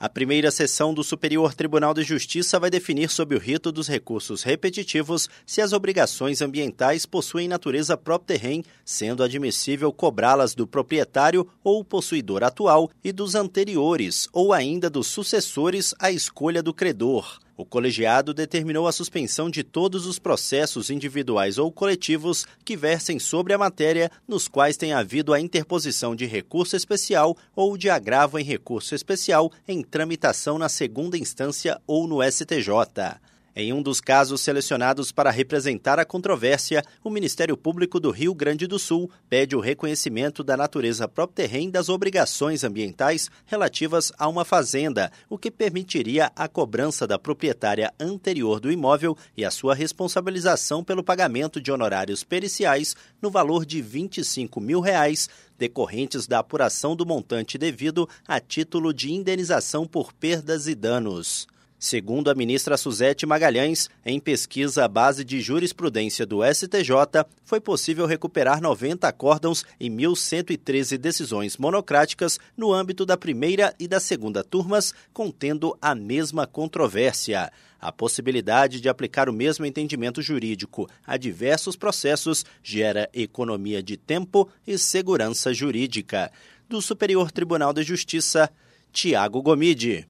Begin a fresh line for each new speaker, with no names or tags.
A primeira sessão do Superior Tribunal de Justiça vai definir sob o rito dos recursos repetitivos se as obrigações ambientais possuem natureza própria terreno, sendo admissível cobrá-las do proprietário ou possuidor atual e dos anteriores ou ainda dos sucessores à escolha do credor. O colegiado determinou a suspensão de todos os processos individuais ou coletivos que versem sobre a matéria, nos quais tenha havido a interposição de recurso especial ou de agravo em recurso especial em tramitação na segunda instância ou no STJ. Em um dos casos selecionados para representar a controvérsia, o Ministério Público do Rio Grande do Sul pede o reconhecimento da natureza própria terreno das obrigações ambientais relativas a uma fazenda, o que permitiria a cobrança da proprietária anterior do imóvel e a sua responsabilização pelo pagamento de honorários periciais no valor de 25 mil reais, decorrentes da apuração do montante devido a título de indenização por perdas e danos. Segundo a ministra Suzete Magalhães, em pesquisa à base de jurisprudência do STJ, foi possível recuperar 90 acórdãos e 1.113 decisões monocráticas no âmbito da primeira e da segunda turmas, contendo a mesma controvérsia. A possibilidade de aplicar o mesmo entendimento jurídico a diversos processos gera economia de tempo e segurança jurídica. Do Superior Tribunal de Justiça, Tiago Gomide.